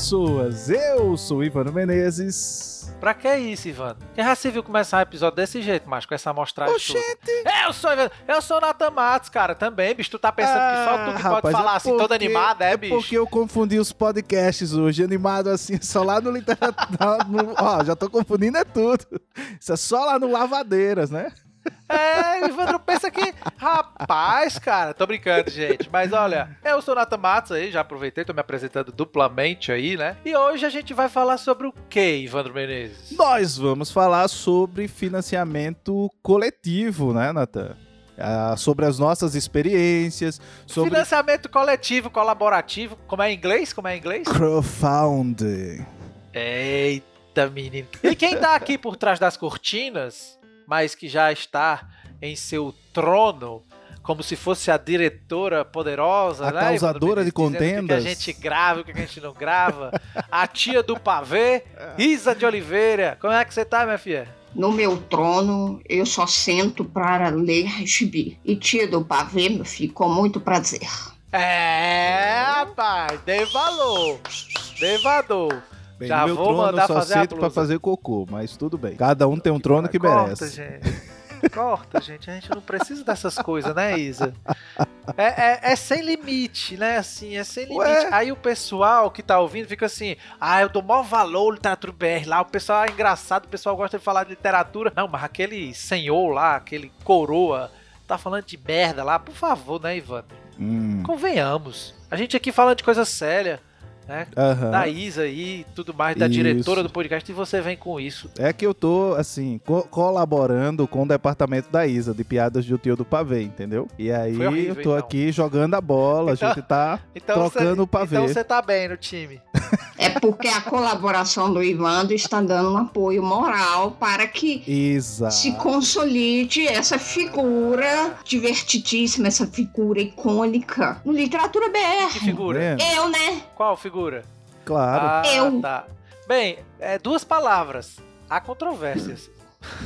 pessoas! Eu sou Ivano Menezes. Pra que isso, Ivano? Quem já se viu começar um episódio desse jeito, mas com essa amostragem Oxente! toda? Eu sou Ivano, eu sou Nathan Matos, cara, também, bicho. Tu tá pensando que só tu que Ah, pode rapaz, falar é assim, toda porque- animada, é, É bicho? porque eu confundi os podcasts hoje, animado assim, só lá no literatura. no- Ó, já tô confundindo é tudo. Isso é só lá no Lavadeiras, né? É, que. Rapaz, cara, tô brincando, gente. Mas olha, eu sou o Nathan Matos aí, já aproveitei, tô me apresentando duplamente aí, né? E hoje a gente vai falar sobre o que, Ivandro Menezes? Nós vamos falar sobre financiamento coletivo, né, Natan? Ah, sobre as nossas experiências, sobre Financiamento coletivo, colaborativo. Como é em inglês? Como é em inglês? crowdfunding. Eita, menino. E quem tá aqui por trás das cortinas, mas que já está em seu trono, como se fosse a diretora poderosa, A né? causadora de contendas. O que a gente grava, o que a gente não grava. A tia do pavê, Isa de Oliveira. Como é que você tá, minha filha? No meu trono, eu só sento para ler gibi. E tia do pavê, meu filho, com muito prazer. É, rapaz, dê valor. Dê valor. Bem, Já no meu vou trono mandar eu só fazer sento pra blusa. fazer cocô, mas tudo bem. Cada um tem um trono que Corta, merece. gente. Corta, gente. A gente não precisa dessas coisas, né, Isa? É, é- é sem limite, né? Assim, é sem limite. Ué? Aí o pessoal que tá ouvindo fica assim: ah, eu dou maior valor literatura BR lá. O pessoal é engraçado, o pessoal gosta de falar de literatura. Não, mas aquele senhor lá, aquele coroa, tá falando de merda lá. Por favor, né, Ivan? Hum, Convenhamos. A gente aqui falando de coisa séria, né? aham. Da Isa aí e tudo mais, da Isso. diretora do podcast, e você vem com isso. É que eu tô, assim, co- colaborando com o departamento da Isa, de piadas de o tio do pavê, entendeu? E aí horrível, eu tô então. aqui jogando a bola, Então- a gente tá Então trocando você, o pavê. Então você tá bem no time. É porque a colaboração do Ivandro está dando um apoio moral para que Exato. se consolide essa figura divertidíssima, essa figura icônica no Literatura Que BR. figura? Vendo? Eu, né? Qual figura? Claro. Ah, Eu. tá. Bem, é, duas palavras. Há controvérsias.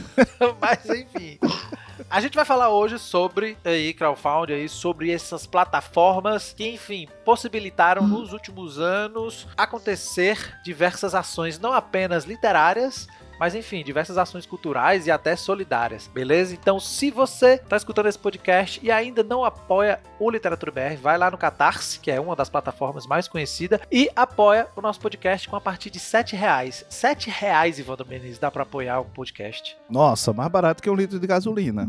Mas enfim. A gente vai falar hoje sobre aí, crowdfunding, aí, sobre essas plataformas que, enfim, possibilitaram nos últimos anos acontecer diversas ações, não apenas literárias, mas enfim, diversas ações culturais e até solidárias, beleza? Então, se você tá escutando esse podcast e ainda não apoia o Literatura BR, vai lá no Catarse, que é uma das plataformas mais conhecidas, e apoia o nosso podcast com a partir de 7 reais. 7 reais, Ivandro Menezes, dá pra apoiar o podcast. Nossa, mais barato que um litro de gasolina.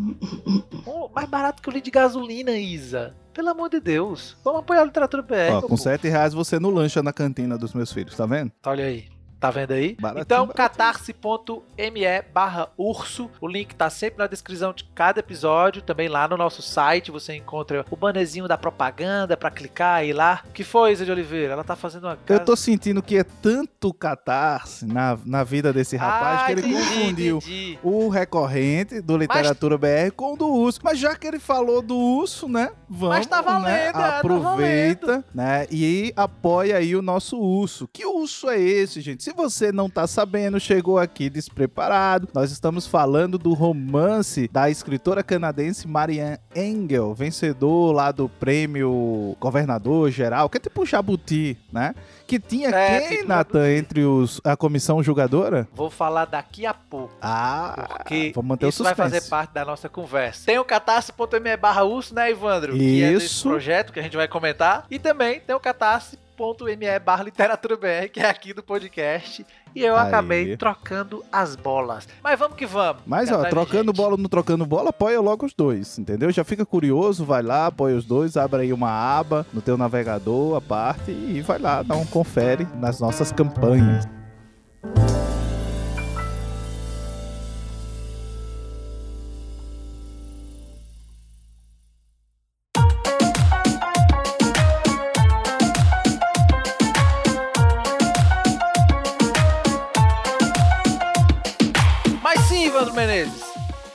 Oh, mais barato que o litro de gasolina, Isa. Pelo amor de Deus. Vamos apoiar a Literatura BR. Ó, com. 7 reais você não lancha na cantina dos meus filhos, tá vendo? Olha aí. Tá vendo aí? Baratinho, então, catarse.me barra urso. O link tá sempre na descrição de cada episódio. Também lá no nosso site você encontra o bannerzinho da propaganda pra clicar aí lá. O que foi, Isa de Oliveira? Ela tá fazendo uma Eu tô sentindo que é tanto catarse na, na vida desse rapaz Ah, que ele entendi, confundiu entendi. o recorrente do Literatura BR com o do urso. Mas já que ele falou do urso, né? Vamos, Mas tá valendo, né? é, tá Aproveita, né? E apoia aí o nosso urso. Que urso é esse, gente? Se você não tá sabendo, chegou aqui despreparado. Nós estamos falando do romance da escritora canadense Marianne Engel, vencedor lá do prêmio governador geral, que é tipo um jabuti, né? Que tinha É, quem, tipo Nathan, entre os, a comissão julgadora? Vou falar daqui a pouco. Ah, Porque vamos manter isso o vai suspense. fazer parte da nossa conversa. Tem o catarse.me barra urso, né, Evandro? Que é Isso. projeto que a gente vai comentar. E também tem o catarse.me barra literatura BR, que é aqui do podcast. E eu Aí. acabei trocando as bolas. Mas vamos que vamos. Mas, ó, trocando gente. bola ou não trocando bola, apoia logo os dois, entendeu? Já fica curioso, vai lá, apoia os dois, abre aí uma aba no teu navegador, a parte, e vai lá, dá um confere nas nossas campanhas.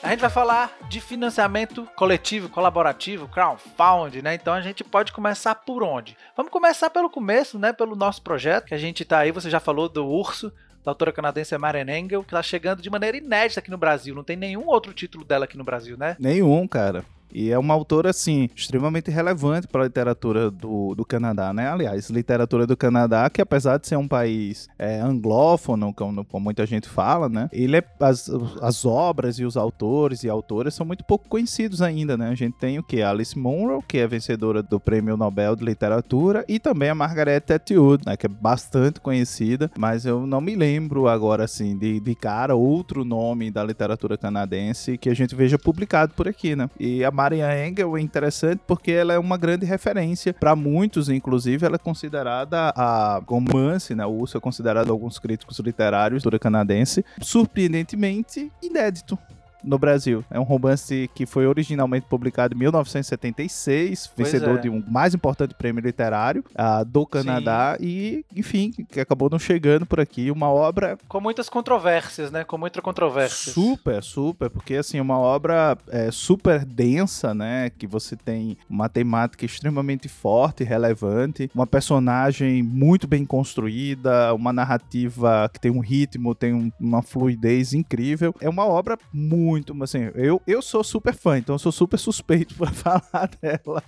A gente vai falar de financiamento coletivo, colaborativo, crowdfunding, né? Então a gente pode começar por onde? Vamos começar pelo começo, né? Pelo nosso projeto, que a gente tá aí, você já falou do Urso, da autora canadense Marian Engel, que tá chegando de maneira inédita aqui no Brasil. Não tem nenhum outro título dela aqui no Brasil, né? Nenhum, cara. E é uma autora, assim, extremamente relevante para a literatura do, do Canadá, né? Aliás, literatura do Canadá, que apesar de ser um país é, anglófono, como, como, muita gente fala, né? Ele é, as, as obras e os autores e autoras são muito pouco conhecidos ainda, né? A gente tem o que? Alice Munro, que é vencedora do Prêmio Nobel de Literatura, e também a Margaret Atwood, né? Que é bastante conhecida, mas eu não me lembro agora, assim, de, de cara outro nome da literatura canadense que a gente veja publicado por aqui, né? E a Marian Engel é interessante porque ela é uma grande referência para muitos, inclusive ela é considerada a romance, né? O Urso é considerado alguns críticos literários do canadense, surpreendentemente inédito no Brasil. É um romance que foi originalmente publicado em 1976, pois vencedor é. de um mais importante prêmio literário uh, do Canadá Sim. e, enfim, que acabou não chegando por aqui. Uma obra com muitas controvérsias, né? Com muita controvérsia. Super, super, porque assim uma obra é, super densa, né? Que você tem uma temática extremamente forte, relevante, uma personagem muito bem construída, uma narrativa que tem um ritmo, tem um, uma fluidez incrível. É uma obra muito muito, assim, eu, eu sou super fã, então eu sou super suspeito para falar dela.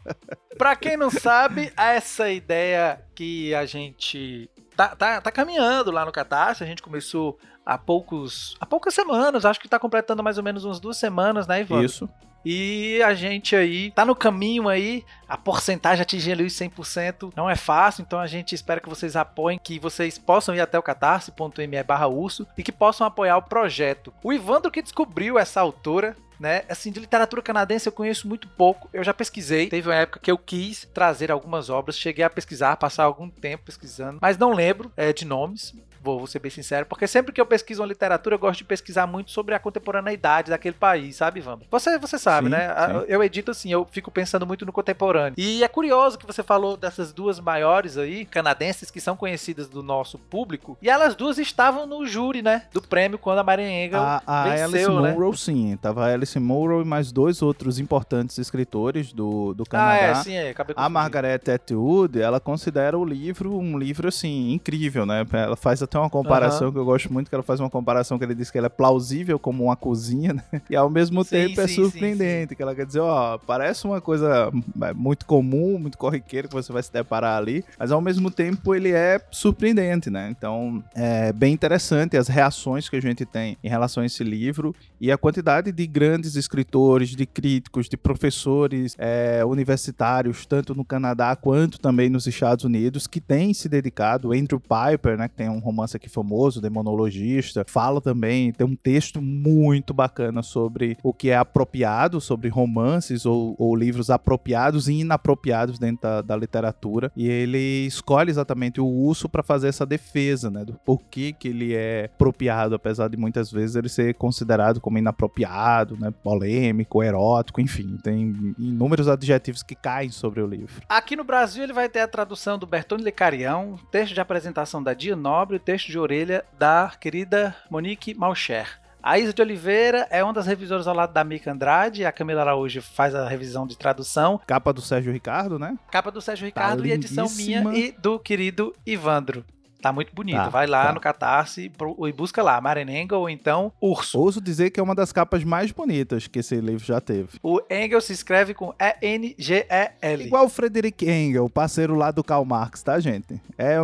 Pra quem não sabe, essa ideia que a gente tá, tá, tá caminhando lá no Catarse, a gente começou há poucos há poucas semanas, acho que tá completando mais ou menos umas duas semanas, né, Ivan? Isso. E a gente aí tá no caminho aí, a porcentagem atingir ali os 100% não é fácil, então a gente espera que vocês apoiem, que vocês possam ir até o catarse.me barra urso e que possam apoiar o projeto. O Ivandro que descobriu essa autora, né? Assim, de literatura canadense eu conheço muito pouco. Eu já pesquisei. Teve uma época que eu quis trazer algumas obras. Cheguei a pesquisar, passar algum tempo pesquisando, mas não lembro é, de nomes. Vou, vou, ser bem sincero, porque sempre que eu pesquiso uma literatura, eu gosto de pesquisar muito sobre a contemporaneidade daquele país, sabe, Vamos? Você, você sabe, sim, né? Sim. Eu edito assim, eu fico pensando muito no contemporâneo. E é curioso que você falou dessas duas maiores aí, canadenses, que são conhecidas do nosso público, e elas duas estavam no júri, né? Do prêmio quando a Marian Engel a, a venceu, Alice né? Munro, sim. Tava a Alice Munro e mais dois outros importantes escritores do, do Canadá. Ah, é, sim, é. Acabei a Margaret Atwood, ela considera o livro um livro, assim, incrível, né? Ela faz até uma comparação uhum. que eu gosto muito, que ela faz uma comparação que ele diz que ela é plausível como uma cozinha, né? E ao mesmo sim, tempo é sim, é surpreendente, sim, que ela quer dizer, ó, parece uma coisa é, muito comum, muito corriqueira que você vai se deparar ali, mas ao mesmo tempo ele é surpreendente, né? Então, é bem interessante as reações que a gente tem em relação a esse livro e a quantidade de grandes escritores, de críticos, de professores é, universitários, tanto no Canadá quanto também nos Estados Unidos, que têm se dedicado. Andrew Piper, né, que tem um romance aqui famoso, Demonologista, fala também, tem um texto muito bacana sobre o que é apropriado, sobre romances ou, ou livros apropriados e inapropriados dentro da, da, literatura. E ele escolhe exatamente o urso para fazer essa defesa, né, do porquê que ele é apropriado, apesar de muitas vezes ele ser considerado como inapropriado, né, polêmico, erótico, enfim, tem inúmeros adjetivos que caem sobre o livro. Aqui no Brasil ele vai ter a tradução do Bertone Lecarião, texto de apresentação da Dia Nobre, texto de orelha da querida Monique Malcher. A Isa de Oliveira é uma das revisoras ao lado da Mica Andrade. A Camila Araújo faz a revisão de tradução. Capa do Sérgio Ricardo, né? Capa do Sérgio Ricardo tá e edição minha e do querido Ivandro. Tá muito bonito. Tá, Vai lá tá. no Catarse e busca lá, Marenengel ou então Urso. Ouso dizer que é uma das capas mais bonitas que esse livro já teve. O Engel se escreve com E-N-G-E-L. Igual o Frederick Engel, parceiro lá do Karl Marx, tá, gente? É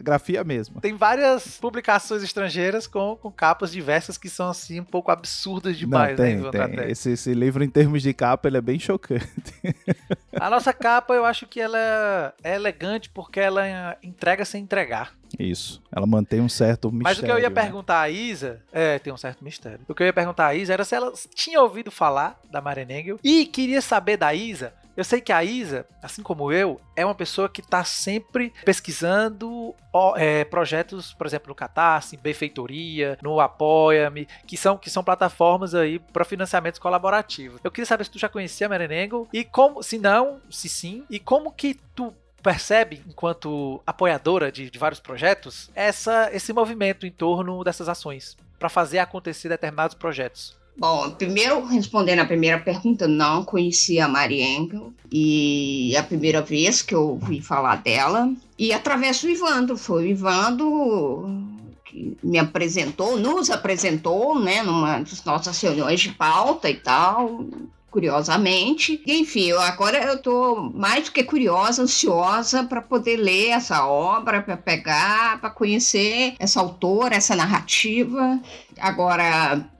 grafia mesmo. Tem várias publicações estrangeiras com, com capas diversas que são assim um pouco absurdas demais, Não, tem, né, tem. Esse, esse, livro em termos de capa ele é bem chocante. A nossa capa eu acho que ela é elegante porque ela entrega sem entregar. Isso. Ela mantém um certo mistério. Mas o que eu ia né? perguntar a Isa. É, tem um certo mistério. O que eu ia perguntar a Isa era se ela tinha ouvido falar da Marenengel e queria saber da Isa eu sei que a Isa, assim como eu, é uma pessoa que está sempre pesquisando é, projetos, por exemplo, no Catarse, Benfeitoria, no Apoia-me, que são, que são plataformas aí para financiamentos colaborativos. Eu queria saber se tu já conhecia a Merenengo e como, se não, se sim, e como que tu percebe, enquanto apoiadora de, de vários projetos, essa, esse movimento em torno dessas ações para fazer acontecer determinados projetos. Bom, primeiro, respondendo a primeira pergunta, não conhecia a Mari Engel e é a primeira vez que eu ouvi falar dela. E através do Ivandro, foi o Ivandro que me apresentou, nos apresentou, né, numa das nossas reuniões de pauta e tal. curiosamente. Enfim, eu, agora eu estou mais do que curiosa, ansiosa para poder ler essa obra, para pegar, para conhecer essa autora, essa narrativa. Agora,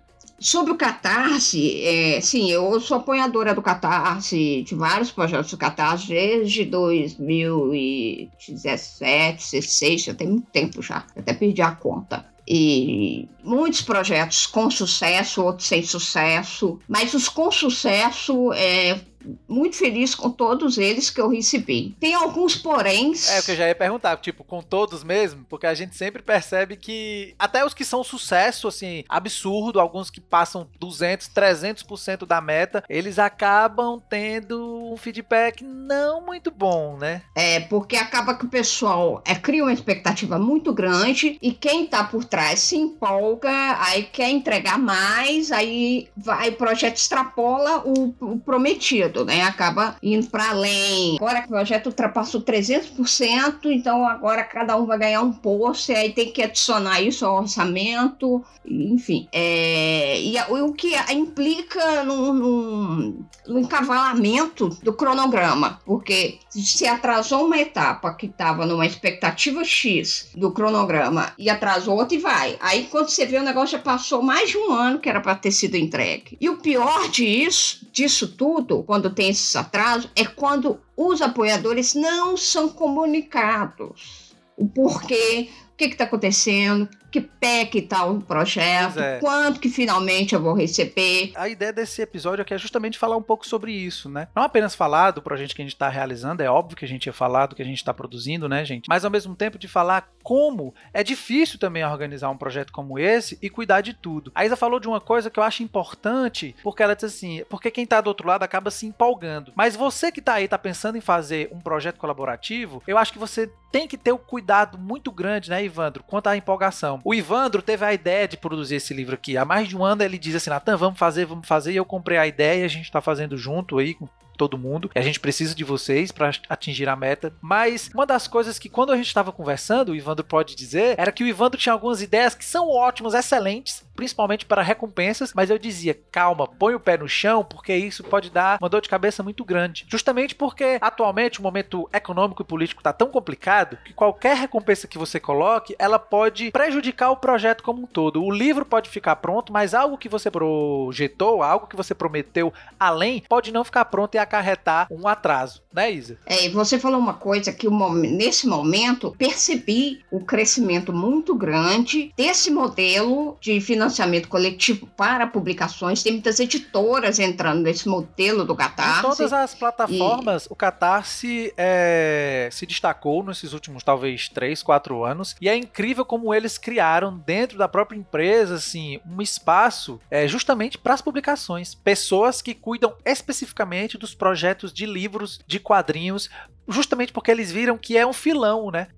Sobre o Catarse, é, sim, eu sou apoiadora do Catarse, de vários projetos do Catarse, desde 2017, 2016, já tem muito tempo já, até perdi a conta. E muitos projetos com sucesso, outros sem sucesso, mas os com sucesso é, muito feliz com todos eles que eu recebi. Tem alguns poréns. É o que eu já ia perguntar, tipo, com todos mesmo, porque a gente sempre percebe que até os que são sucesso, assim, absurdo, alguns que passam 200, 300% da meta, eles acabam tendo um feedback não muito bom, né? É, porque acaba que o pessoal é, cria uma expectativa muito grande e quem tá por trás se empolga, aí quer entregar mais, aí vai, o projeto extrapola o, o prometido né? Acaba indo para além. Agora que o projeto ultrapassou 300%, então agora cada um vai ganhar um posto, e aí tem que adicionar isso ao orçamento, enfim. É, e, o que implica no, no, no encavalamento do cronograma, porque se atrasou uma etapa que estava numa expectativa X do cronograma e atrasou outra e vai. Aí quando você vê o negócio já passou mais de um ano que era para ter sido entregue. E o pior disso, disso tudo, quando tem esses atrasos, é quando os apoiadores não são comunicados. O porquê, o que está acontecendo, que pé que tá o projeto, é. quanto que finalmente eu vou receber. A ideia desse episódio aqui é justamente falar um pouco sobre isso, né? Não apenas falar do projeto que a gente está realizando, é óbvio que a gente ia falar do que a gente está produzindo, né, gente? Mas ao mesmo tempo de falar como é difícil também organizar um projeto como esse e cuidar de tudo. A Isa falou de uma coisa que eu acho importante, porque ela disse assim, porque quem tá do outro lado acaba se empolgando. Mas você que tá aí, tá pensando em fazer um projeto colaborativo, eu acho que você tem que ter o um cuidado muito grande, né, Ivandro, quanto à empolgação. O Ivandro teve a ideia de produzir esse livro aqui. Há mais de um ano ele diz assim: Natan, vamos fazer, vamos fazer. E eu comprei a ideia e a gente está fazendo junto aí com todo mundo. E a gente precisa de vocês para atingir a meta. Mas uma das coisas que quando a gente estava conversando, o Ivandro pode dizer, era que o Ivandro tinha algumas ideias que são ótimas, excelentes, principalmente para recompensas, mas eu dizia, calma, põe o pé no chão, porque isso pode dar uma dor de cabeça muito grande. Justamente porque atualmente o momento econômico e político está tão complicado que qualquer recompensa que você coloque, ela pode prejudicar o projeto como um todo. O livro pode ficar pronto, mas algo que você projetou, algo que você prometeu além, pode não ficar pronto e acarretar um atraso, né, Isa? É, você falou uma coisa que nesse momento percebi o crescimento muito grande desse modelo de financiamento coletivo para publicações. Tem muitas editoras entrando nesse modelo do Catarse. Em todas as plataformas, e... o Catarse é, se destacou nesses últimos, talvez, 3, 4 anos. E é incrível como eles criaram dentro da própria empresa, assim, um espaço é, justamente para as publicações. Pessoas que cuidam especificamente dos projetos de livros, de quadrinhos, justamente porque eles viram que é um filão, né?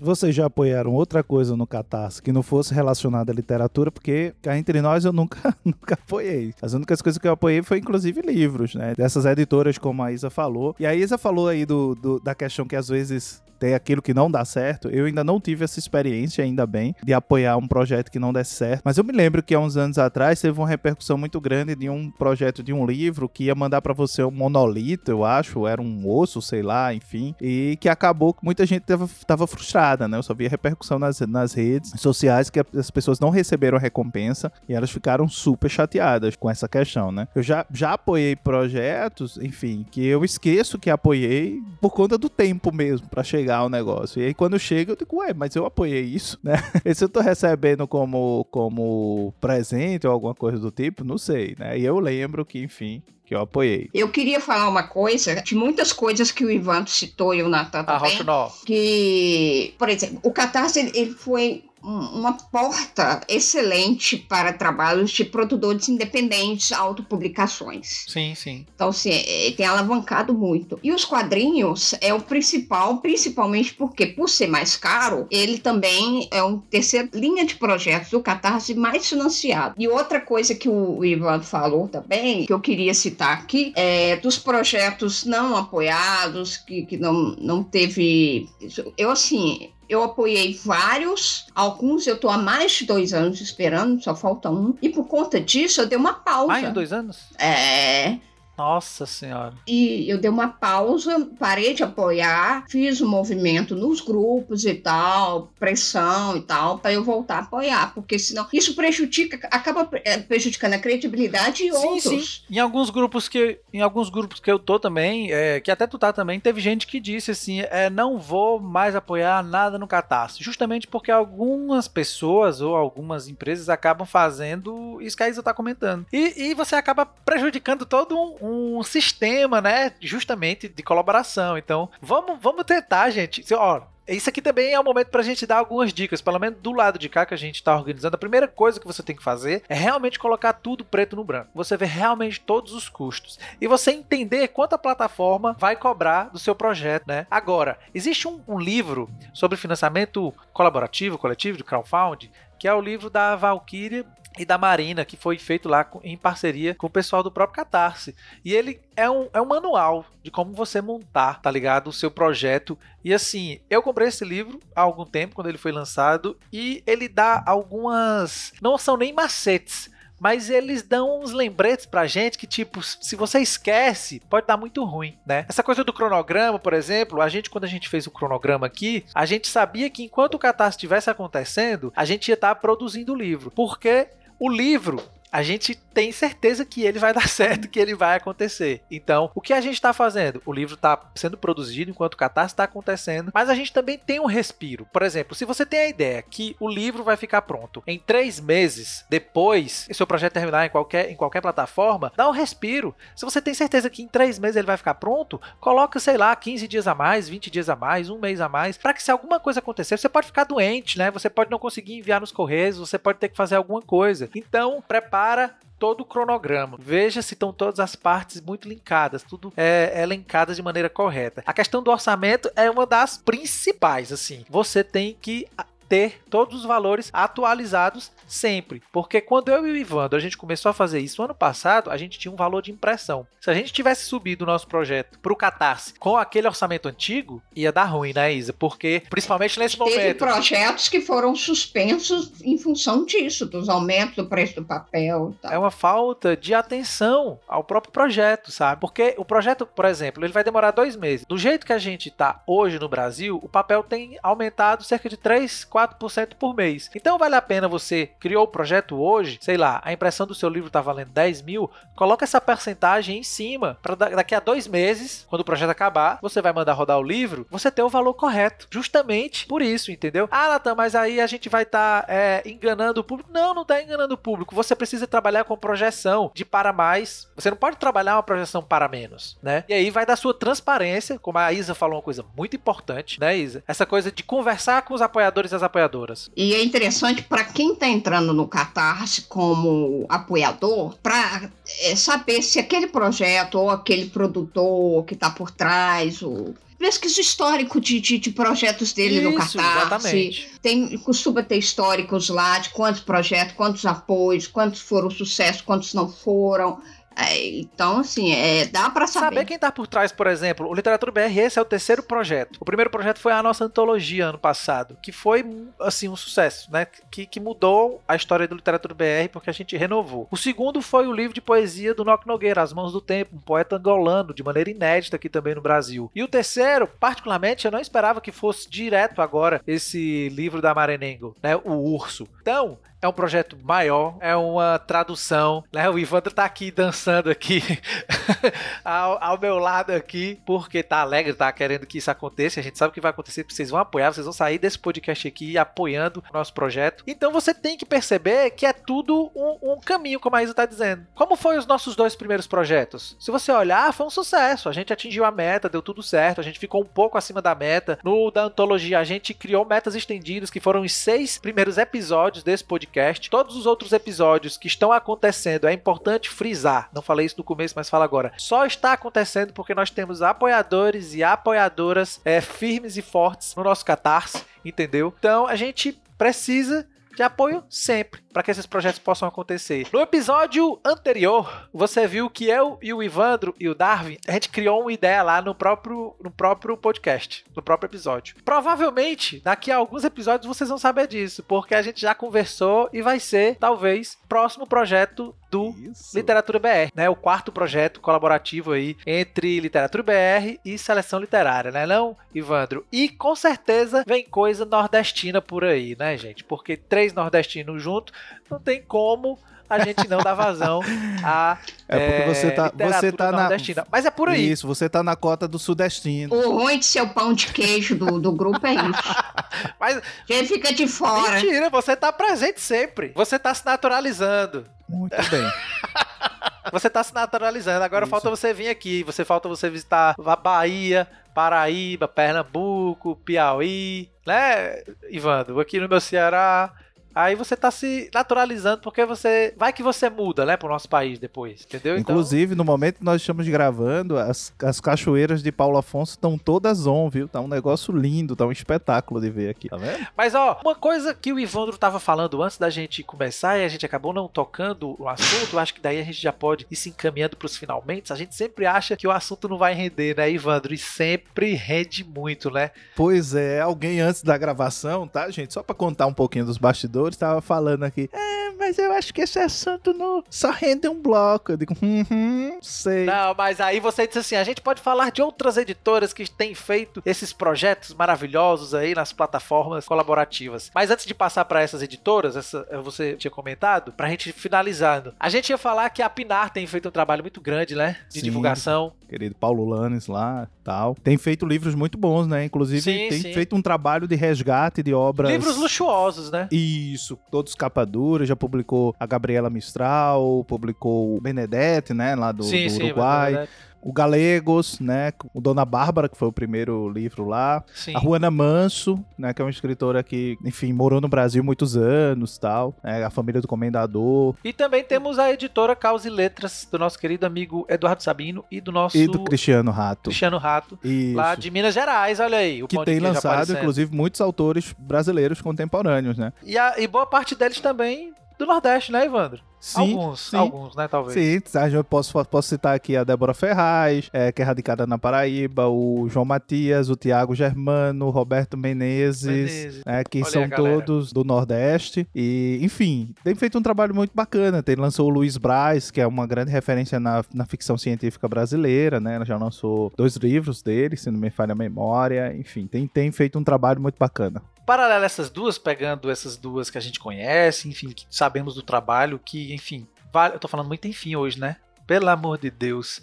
Vocês já apoiaram outra coisa no Catarse que não fosse relacionada à literatura, porque cá entre nós eu nunca, nunca apoiei. As únicas coisas que eu apoiei foi inclusive livros, né? Dessas editoras, como a Isa falou. E a Isa falou aí do, do da questão que às vezes tem aquilo que não dá certo. Eu ainda não tive essa experiência, ainda bem, de apoiar um projeto que não desse certo. Mas eu me lembro que há uns anos atrás teve uma repercussão muito grande de um projeto de um livro que ia mandar para você um monolito, eu acho, era um osso, sei lá, enfim, e que acabou que muita gente tava, tava frustrada, né? Eu só via repercussão nas, nas redes sociais que as pessoas não receberam a recompensa e elas ficaram super chateadas com essa questão, né? Eu já, já apoiei projetos, enfim, que eu esqueço que apoiei por conta do tempo mesmo para chegar chegar o negócio. E aí quando chega, eu digo, ué, mas eu apoiei isso, né? se eu tô recebendo como, como presente ou alguma coisa do tipo, não sei, né? E eu lembro que, enfim, que eu apoiei. Eu queria falar uma coisa, de muitas coisas que o Ivan citou e o Natan também, que, por exemplo, o Catarse, ele foi uma porta excelente para trabalhos de produtores independentes, autopublicações. Sim, sim. Então, assim, é, tem alavancado muito. E os quadrinhos é o principal, principalmente porque, por ser mais caro, ele também é uma terceira linha de projetos do Catarse mais financiado. E outra coisa que o Ivan falou também, que eu queria citar aqui, é dos projetos não apoiados, que, que não, não teve. Eu, assim, eu apoiei vários, alguns eu tô há mais de dois anos esperando, só falta um. E por conta disso, eu dei uma pausa. Mais de dois anos? É. Nossa senhora. E eu dei uma pausa, parei de apoiar, fiz um movimento nos grupos e tal, pressão e tal, para eu voltar a apoiar, porque senão isso prejudica, acaba é, prejudicando a credibilidade e sim, outros. Sim. Em alguns grupos que, em alguns grupos que eu tô também, é, que até tu tá também, teve gente que disse assim, é, não vou mais apoiar nada no Catarse, justamente porque algumas pessoas ou algumas empresas acabam fazendo isso que a Isa tá comentando. E, e você acaba prejudicando todo um, um, sistema, né, justamente de colaboração. Então, vamos, vamos tentar, gente. Ó, isso aqui também é o momento para a gente dar algumas dicas, pelo menos do lado de cá que a gente está organizando. A primeira coisa que você tem que fazer é realmente colocar tudo preto no branco. Você vê realmente todos os custos e você entender quanto a plataforma vai cobrar do seu projeto, né? Agora, existe um, um livro sobre financiamento colaborativo, coletivo, de crowdfunding, que é o livro da Valkyria e da Marina, que foi feito lá em parceria com o pessoal do próprio Catarse. E ele é um, é um manual de como você montar, tá ligado? O seu projeto. E assim, eu comprei esse livro há algum tempo, quando ele foi lançado, e ele dá algumas. Não são nem macetes, mas eles dão uns lembretes pra gente que, tipo, se você esquece, pode dar muito ruim, né? Essa coisa do cronograma, por exemplo, a gente, quando a gente fez o cronograma aqui, a gente sabia que enquanto o catástrofe estivesse acontecendo, a gente ia estar tá produzindo o livro. Porque o livro, a gente tem certeza que ele vai dar certo, que ele vai acontecer. Então, o que a gente está fazendo? O livro está sendo produzido enquanto o catarse está acontecendo, mas a gente também tem um respiro. Por exemplo, se você tem a ideia que o livro vai ficar pronto em três meses depois seu projeto terminar em qualquer, em qualquer plataforma, dá um respiro. Se você tem certeza que em três meses ele vai ficar pronto, coloca, sei lá, 15 dias a mais, 20 dias a mais, um mês a mais, para que se alguma coisa acontecer, você pode ficar doente, né? Você pode não conseguir enviar nos correios, você pode ter que fazer alguma coisa. Então, prepara todo o cronograma. Veja se estão todas as partes muito linkadas, tudo é, é linkado de maneira correta. A questão do orçamento é uma das principais, assim. Você tem que ter todos os valores atualizados sempre. Porque quando eu e o Ivandro a gente começou a fazer isso ano passado, a gente tinha um valor de impressão. Se a gente tivesse subido o nosso projeto para o Catarse com aquele orçamento antigo, ia dar ruim, né, Isa? Porque, principalmente nesse Teve momento. Teve projetos que foram suspensos em função disso, dos aumentos do preço do papel. É uma falta de atenção ao próprio projeto, sabe? Porque o projeto, por exemplo, ele vai demorar dois meses. Do jeito que a gente está hoje no Brasil, o papel tem aumentado cerca de 3, 4% por mês. Então vale a pena você criou o projeto hoje, sei lá, a impressão do seu livro está valendo 10 mil, coloca essa percentagem em cima para daqui a dois meses, quando o projeto acabar, você vai mandar rodar o livro, você ter o valor correto. Justamente por isso, entendeu? Ah, Natan, mas aí a gente vai estar tá, é, enganando o público. Não, não está enganando o público. Você precisa trabalhar com projeção de para mais. Você não pode trabalhar uma projeção para menos, né? E aí vai da sua transparência, como a Isa falou uma coisa muito importante, né, Isa? Essa coisa de conversar com os apoiadores e as apoiadoras. E é interessante para quem está entrando no Catarse como apoiador, para é, saber se aquele projeto ou aquele produtor que está por trás, o pesquisa histórico de, de, de, projetos dele Isso, no Catarse. Exatamente. Tem, costuma ter históricos lá de quantos projetos, quantos apoios, quantos foram sucesso, quantos não foram. É, então, assim, é, dá para saber. Saber quem tá por trás, por exemplo, o Literatura BR, esse é o terceiro projeto. O primeiro projeto foi a nossa antologia ano passado, que foi, assim, um sucesso, né? Que, que mudou a história do Literatura BR porque a gente renovou. O segundo foi o livro de poesia do Nock Nogueira, As Mãos do Tempo, um poeta angolano, de maneira inédita aqui também no Brasil. E o terceiro, particularmente, eu não esperava que fosse direto agora esse livro da Marenengo, né? O Urso. Então, é um projeto maior, é uma tradução, né? O Ivandro tá aqui dançando aqui ao, ao, meu lado aqui, porque tá alegre, tá querendo que isso aconteça. A gente sabe que vai acontecer, vocês vão apoiar, vocês vão sair desse podcast aqui apoiando o nosso projeto. Então você tem que perceber que é tudo um, um caminho, como a Isa tá dizendo. Como foi os nossos dois primeiros projetos? Se você olhar, foi um sucesso. A gente atingiu a meta, deu tudo certo, a gente ficou um pouco acima da meta. No da antologia, a gente criou metas estendidas, que foram os seis primeiros episódios desse podcast podcast. Todos os outros episódios que estão acontecendo, é importante frisar, não falei isso no começo, mas falo agora, só está acontecendo porque nós temos apoiadores e apoiadoras é, firmes e fortes no nosso catarse, entendeu? Então a gente precisa de apoio sempre. Para que esses projetos possam acontecer. No episódio anterior, você viu que eu e o Ivandro e o Darwin, a gente criou uma ideia lá no próprio, no próprio podcast, no próprio episódio. Provavelmente, daqui a alguns episódios vocês vão saber disso, porque a gente já conversou e vai ser, talvez, próximo projeto do Isso. Literatura BR, né? O quarto projeto colaborativo aí entre Literatura BR e Seleção Literária, né não, Ivandro? E com certeza vem coisa nordestina por aí, né, gente? Porque três nordestinos juntos não tem como a gente não dar vazão a É porque você tá, você tá na. nordestina. Mas é por aí. Isso, você tá na cota do sudestino. O ruim de ser o pão de queijo do, do grupo é isso. Mas Quem fica de fora. mentira, você tá presente sempre. Você tá se naturalizando. Muito bem. Você tá se naturalizando. Agora Isso. falta você vir aqui. Você falta você visitar a Bahia, Paraíba, Pernambuco, Piauí, né, Ivandro? Aqui no meu Ceará. Aí você tá se naturalizando porque você. Vai que você muda, né, pro nosso país depois, entendeu? Então- Inclusive, no momento que nós estamos gravando, as, as cachoeiras de Paulo Afonso estão todas on, viu? Tá um negócio lindo, tá um espetáculo de ver aqui, tá vendo? Mas ó, uma coisa que o Ivandro tava falando antes da gente começar e a gente acabou não tocando o assunto, acho que daí a gente já pode ir se encaminhando pros finalmente. A gente sempre acha que o assunto não vai render, né, Ivandro? E sempre rende muito, né? Pois é, alguém antes da gravação, tá, gente? Só pra contar um pouquinho dos bastidores, tava falando aqui. É, mas eu acho que esse assunto não só rende um bloco. Eu digo, hum, hum, sei. Não, mas aí você disse assim: a gente pode falar de outras editoras que têm feito esses projetos maravilhosos aí nas plataformas colaborativas. Mas antes de passar para essas editoras, essa eh, você tinha comentado, pra gente finalizando, a gente ia falar que a Pinar tem feito um trabalho muito grande, né? De Sim. divulgação. Querido Paulo Lanes lá, tal. Tem feito livros muito bons, né? Inclusive, Sim, tem sim. feito um trabalho de resgate de obras. Livros luxuosos, né? Isso, todos capa dura, já publicou a Gabriela Mistral, publicou o Benedetti, né, lá do, do Uruguai, verdade. O Galegos, né, o Dona Bárbara, que foi o primeiro livro lá, Sim. a Juana Manso, né, que é uma escritora que, enfim, morou no Brasil muitos anos, tal, né, a família do Comendador, E também temos a editora Causa e Letras, do nosso querido amigo Eduardo Sabino e do nosso e do Cristiano Rato. Cristiano Rato, Isso. lá de Minas Gerais, olha aí. O que tem lançado, aparecendo. inclusive, muitos autores brasileiros contemporâneos, né? E, a- e boa parte deles também do Nordeste, né, Evandro? Sim, alguns, sim. alguns, né, talvez. Sim, tá, eu posso, posso citar aqui a Débora Ferraz, é, que é radicada na Paraíba, o João Matias, o Tiago Germano, o Roberto Menezes, Menezes. né, que Olha são todos do Nordeste. E, enfim, tem feito um trabalho muito bacana. Tem, lançou o Luiz Braz, que é uma grande referência na, na ficção científica brasileira, né? Ela já lançou dois livros dele, se não me falha a memória. Enfim, tem, tem feito um trabalho muito bacana. Paralelo a essas duas, pegando essas duas que a gente conhece, enfim, que sabemos do trabalho, que, enfim, vale, eu tô falando muito enfim hoje, né? Pelo amor de Deus.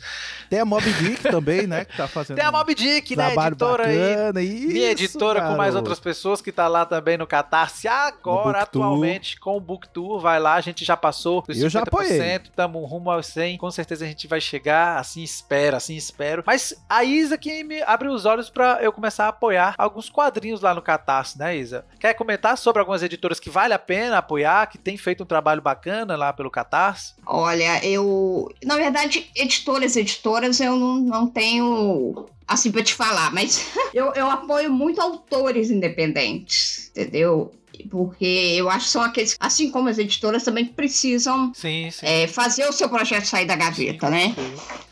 Tem a Mob Dick também, né? Que tá fazendo Tem a um Mob Dick, né? trabalho Editora aí. bacana. Isso, Minha editora com mais garoto. outras pessoas que tá lá também no Catarse agora, No atualmente, com o Book Tour. Vai lá, a gente já passou dos Eu já 50%, tamo rumo aos 100. Com certeza a gente vai chegar, assim espero, assim espero. Mas a Isa que me abriu os olhos pra eu começar a apoiar alguns quadrinhos lá no Catarse, né, Isa? Quer comentar sobre algumas editoras que vale a pena apoiar, que tem feito um trabalho bacana lá pelo Catarse? Olha, eu. Na verdade, editoras, editoras, eu não, não tenho. Assim, pra te falar, mas eu, eu apoio muito autores independentes, entendeu? Porque eu acho que são aqueles, assim como as editoras, também precisam Sim, sim. é, fazer o seu projeto sair da gaveta, Sim, né?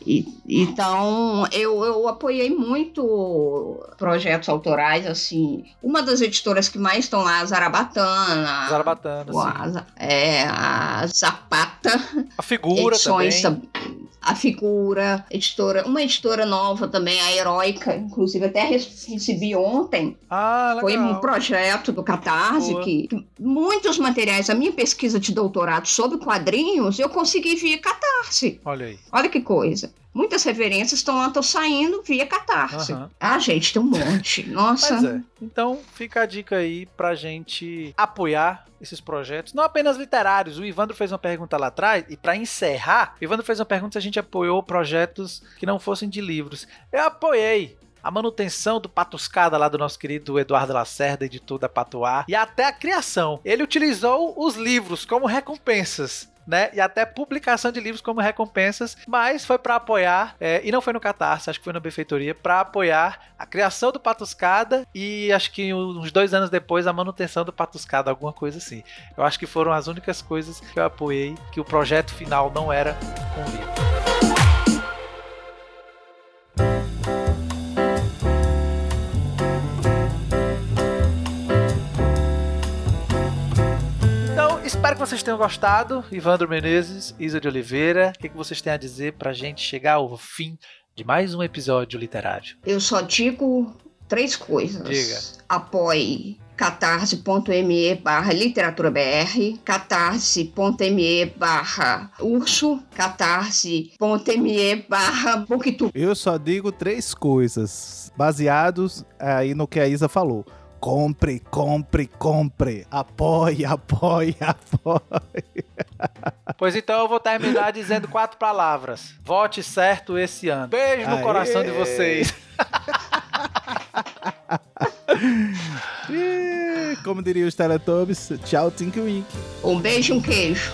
E- então, eu, eu apoiei muito projetos autorais, assim. Uma das editoras que mais estão lá, a Zarabatana. Zarabatana, a, é, a Zapata. A figura edições também. A figura, editora, uma editora nova também, a Heróica, inclusive até recebi ontem. Ah, legal. Foi um projeto do Catarse Boa. que muitos materiais, a minha pesquisa de doutorado sobre quadrinhos, eu consegui via Catarse. Olha aí. Olha que coisa. Muitas referências estão lá, estão saindo via Catarse. Aham. Ah, gente, tem um monte. Nossa. É. Então fica a dica aí pra gente apoiar esses projetos, não apenas literários. O Ivandro fez uma pergunta lá atrás, e pra encerrar, o Ivandro fez uma pergunta se a gente apoiou projetos que não fossem de livros. Eu apoiei. A manutenção do Patuscada lá do nosso querido Eduardo Lacerda, editor da Patuá, e até a criação. Ele utilizou os livros como recompensas. Né? E até publicação de livros como recompensas, mas foi para apoiar, é, e não foi no Catarse, acho que foi na Benfeitoria, para apoiar a criação do Patuscada e acho que uns dois anos depois a manutenção do Patuscada, alguma coisa assim. Eu acho que foram as únicas coisas que eu apoiei, que o projeto final não era um livro. Que vocês tenham gostado. Ivandro Menezes, Isa de Oliveira, o que, que vocês têm a dizer pra gente chegar ao fim de mais um episódio literário? Eu só digo três coisas. Diga. Apoie catarse.me barra literaturaBR, catarse.me barra urso, catarse.me barra booktube. Eu só digo três coisas, baseados aí no que a Isa falou. Compre, compre, compre. Apoie, apoie, apoie. Pois então eu vou terminar dizendo quatro palavras. Vote certo esse ano. Beijo no Aê. coração de vocês. Como diria os Teletubbies, tchau, Tinky Wink. Um beijo e um queijo.